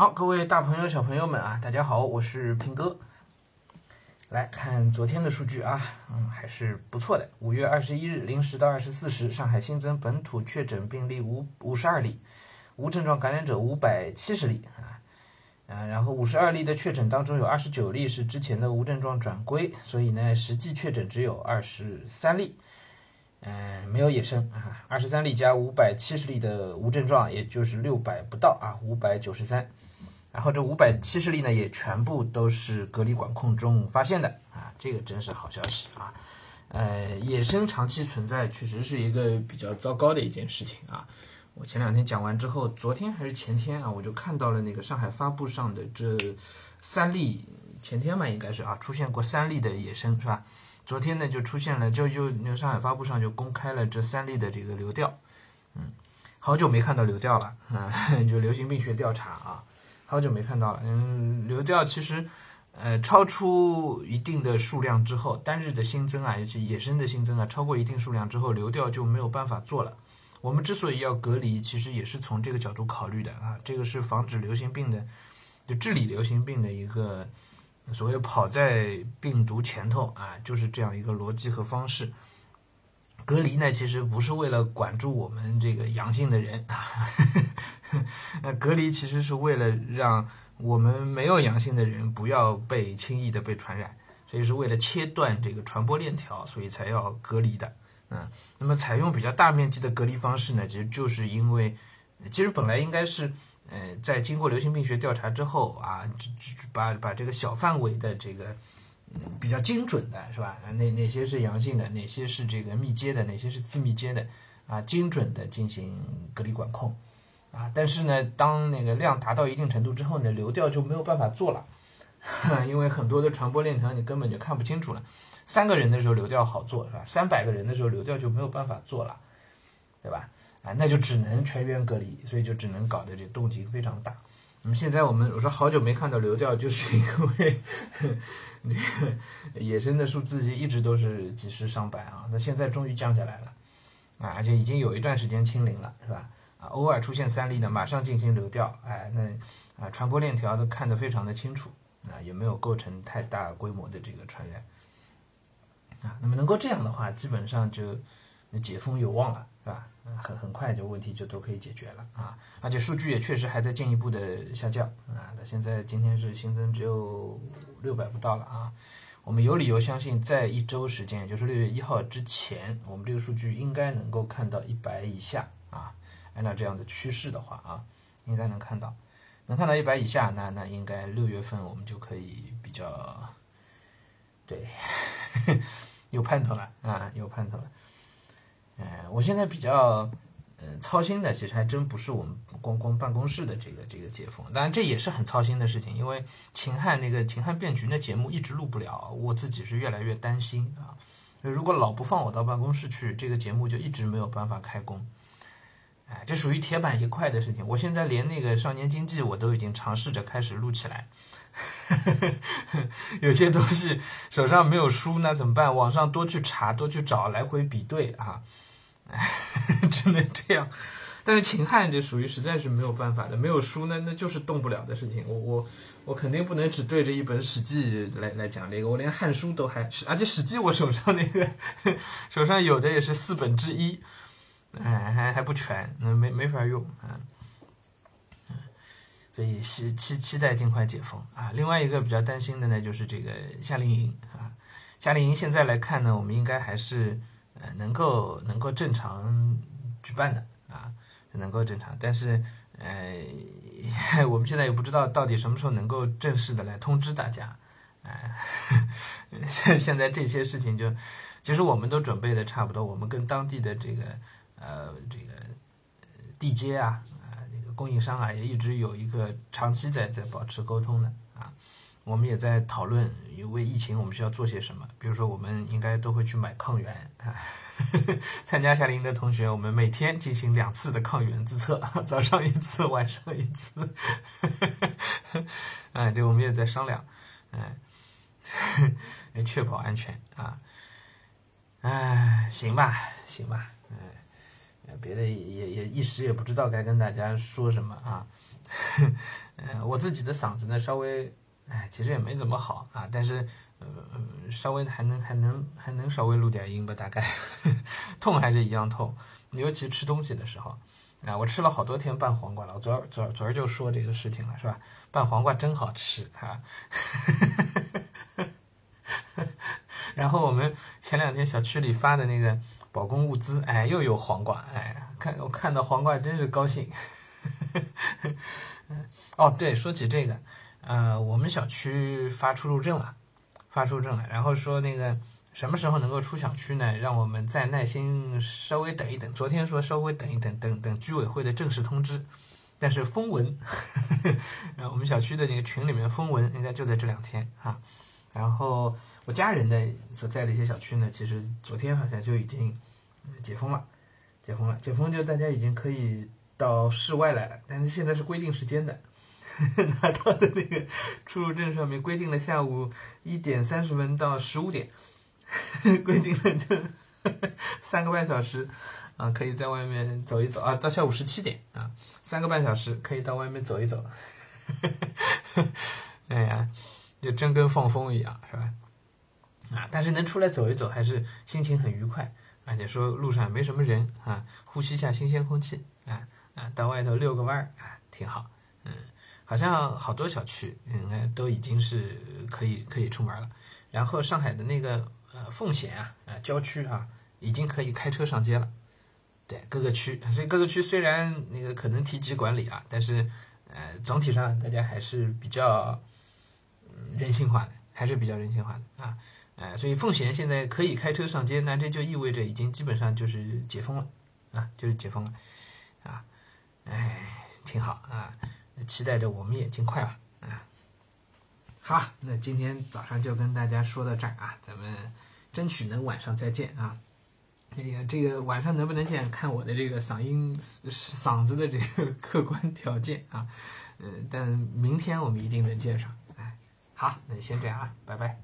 好，各位大朋友、小朋友们啊，大家好，我是平哥。来看昨天的数据啊，嗯，还是不错的。五月二十一日零时到二十四时，上海新增本土确诊病例五五十二例，无症状感染者五百七十例啊，啊，然后五十二例的确诊当中有二十九例是之前的无症状转归，所以呢，实际确诊只有二十三例，嗯，没有野生啊，二十三例加五百七十例的无症状，也就是六百不到啊，五百九十三。然后这五百七十例呢，也全部都是隔离管控中发现的啊，这个真是好消息啊！呃，野生长期存在确实是一个比较糟糕的一件事情啊。我前两天讲完之后，昨天还是前天啊，我就看到了那个上海发布上的这三例，前天嘛应该是啊，出现过三例的野生是吧？昨天呢就出现了，就就那个上海发布上就公开了这三例的这个流调，嗯，好久没看到流调了啊，就流行病学调查啊。好久没看到了，嗯，流调其实，呃，超出一定的数量之后，单日的新增啊，尤其野生的新增啊，超过一定数量之后，流调就没有办法做了。我们之所以要隔离，其实也是从这个角度考虑的啊，这个是防止流行病的，就治理流行病的一个所谓跑在病毒前头啊，就是这样一个逻辑和方式。隔离呢，其实不是为了管住我们这个阳性的人啊，那 隔离其实是为了让我们没有阳性的人不要被轻易的被传染，所以是为了切断这个传播链条，所以才要隔离的。嗯，那么采用比较大面积的隔离方式呢，其实就是因为，其实本来应该是，呃，在经过流行病学调查之后啊，把把这个小范围的这个。比较精准的是吧？哪哪些是阳性的，哪些是这个密接的，哪些是次密接的啊？精准的进行隔离管控啊！但是呢，当那个量达到一定程度之后呢，流调就没有办法做了，因为很多的传播链条你根本就看不清楚了。三个人的时候流调好做是吧？三百个人的时候流调就没有办法做了，对吧？啊，那就只能全员隔离，所以就只能搞得这动静非常大。那么现在我们我说好久没看到流调，就是因为这个野生的数字一直都是几十上百啊，那现在终于降下来了。啊，而且已经有一段时间清零了，是吧？啊，偶尔出现三例的，马上进行流调，哎，那啊传播链条都看得非常的清楚啊，也没有构成太大规模的这个传染。啊，那么能够这样的话，基本上就解封有望了，对吧？很很快就问题就都可以解决了啊，而且数据也确实还在进一步的下降啊。那现在今天是新增只有六百不到了啊。我们有理由相信，在一周时间，也就是六月一号之前，我们这个数据应该能够看到一百以下啊。按照这样的趋势的话啊，应该能看到，能看到一百以下，那那应该六月份我们就可以比较对 有盼头了啊，有盼头了。哎，我现在比较，呃，操心的其实还真不是我们光光办公室的这个这个解封，当然这也是很操心的事情，因为秦汉那个秦汉变局那节目一直录不了，我自己是越来越担心啊。如果老不放我到办公室去，这个节目就一直没有办法开工。哎，这属于铁板一块的事情。我现在连那个少年经济我都已经尝试着开始录起来，有些东西手上没有书，那怎么办？网上多去查，多去找，来回比对啊。只能这样，但是秦汉这属于实在是没有办法的，没有书那那就是动不了的事情。我我我肯定不能只对着一本《史记》来来讲这个，我连《汉书》都还，而且《史记》我手上那个 手上有的也是四本之一，哎还还不全，那没没法用啊。所以期期期待尽快解封啊。另外一个比较担心的呢，就是这个夏令营啊，夏令营现在来看呢，我们应该还是。呃，能够能够正常举办的啊，能够正常，但是呃，我们现在也不知道到底什么时候能够正式的来通知大家，哎，现现在这些事情就，其实我们都准备的差不多，我们跟当地的这个呃这个地接啊啊那个供应商啊也一直有一个长期在在保持沟通的，我们也在讨论。因为疫情，我们需要做些什么？比如说，我们应该都会去买抗原啊。参加夏令营的同学，我们每天进行两次的抗原自测，早上一次，晚上一次。哎，这我们也在商量，哎，确保安全啊。哎，行吧，行吧，哎，别的也也也一时也不知道该跟大家说什么啊。嗯，我自己的嗓子呢，稍微，哎，其实也没怎么好啊，但是，呃，稍微还能还能还能稍微录点音吧，大概，痛还是一样痛，尤其吃东西的时候，啊，我吃了好多天拌黄瓜了，我昨儿昨儿昨儿就说这个事情了，是吧？拌黄瓜真好吃啊。然后我们前两天小区里发的那个保供物资，哎，又有黄瓜，哎，看我看到黄瓜真是高兴。哦，对，说起这个，呃，我们小区发出入证了，发出入证了，然后说那个什么时候能够出小区呢？让我们再耐心稍微等一等。昨天说稍微等一等，等等居委会的正式通知，但是风闻，然 后我们小区的那个群里面风闻应该就在这两天啊。然后我家人的所在的一些小区呢，其实昨天好像就已经解封了，解封了，解封就大家已经可以。到室外来了，但是现在是规定时间的，拿到的那个出入证上面规定了下午一点三十分到十五点，规定了就 三个半小时啊，可以在外面走一走啊，到下午十七点啊，三个半小时可以到外面走一走，哎呀，就真跟放风一样，是吧？啊，但是能出来走一走，还是心情很愉快，而且说路上没什么人啊，呼吸一下新鲜空气啊。啊，到外头遛个弯儿啊，挺好。嗯，好像好多小区，嗯，都已经是可以可以出门了。然后上海的那个呃奉贤啊，啊郊区啊，已经可以开车上街了。对，各个区，所以各个区虽然那个可能提及管理啊，但是呃总体上大家还是比较嗯人性化的，还是比较人性化的啊。呃，所以奉贤现在可以开车上街，那这就意味着已经基本上就是解封了啊，就是解封了啊。哎，挺好啊！期待着我们也尽快吧。啊，好，那今天早上就跟大家说到这儿啊，咱们争取能晚上再见啊。哎呀，这个晚上能不能见，看我的这个嗓音嗓子的这个客观条件啊。嗯，但明天我们一定能见上。哎，好，那先这样啊，拜拜。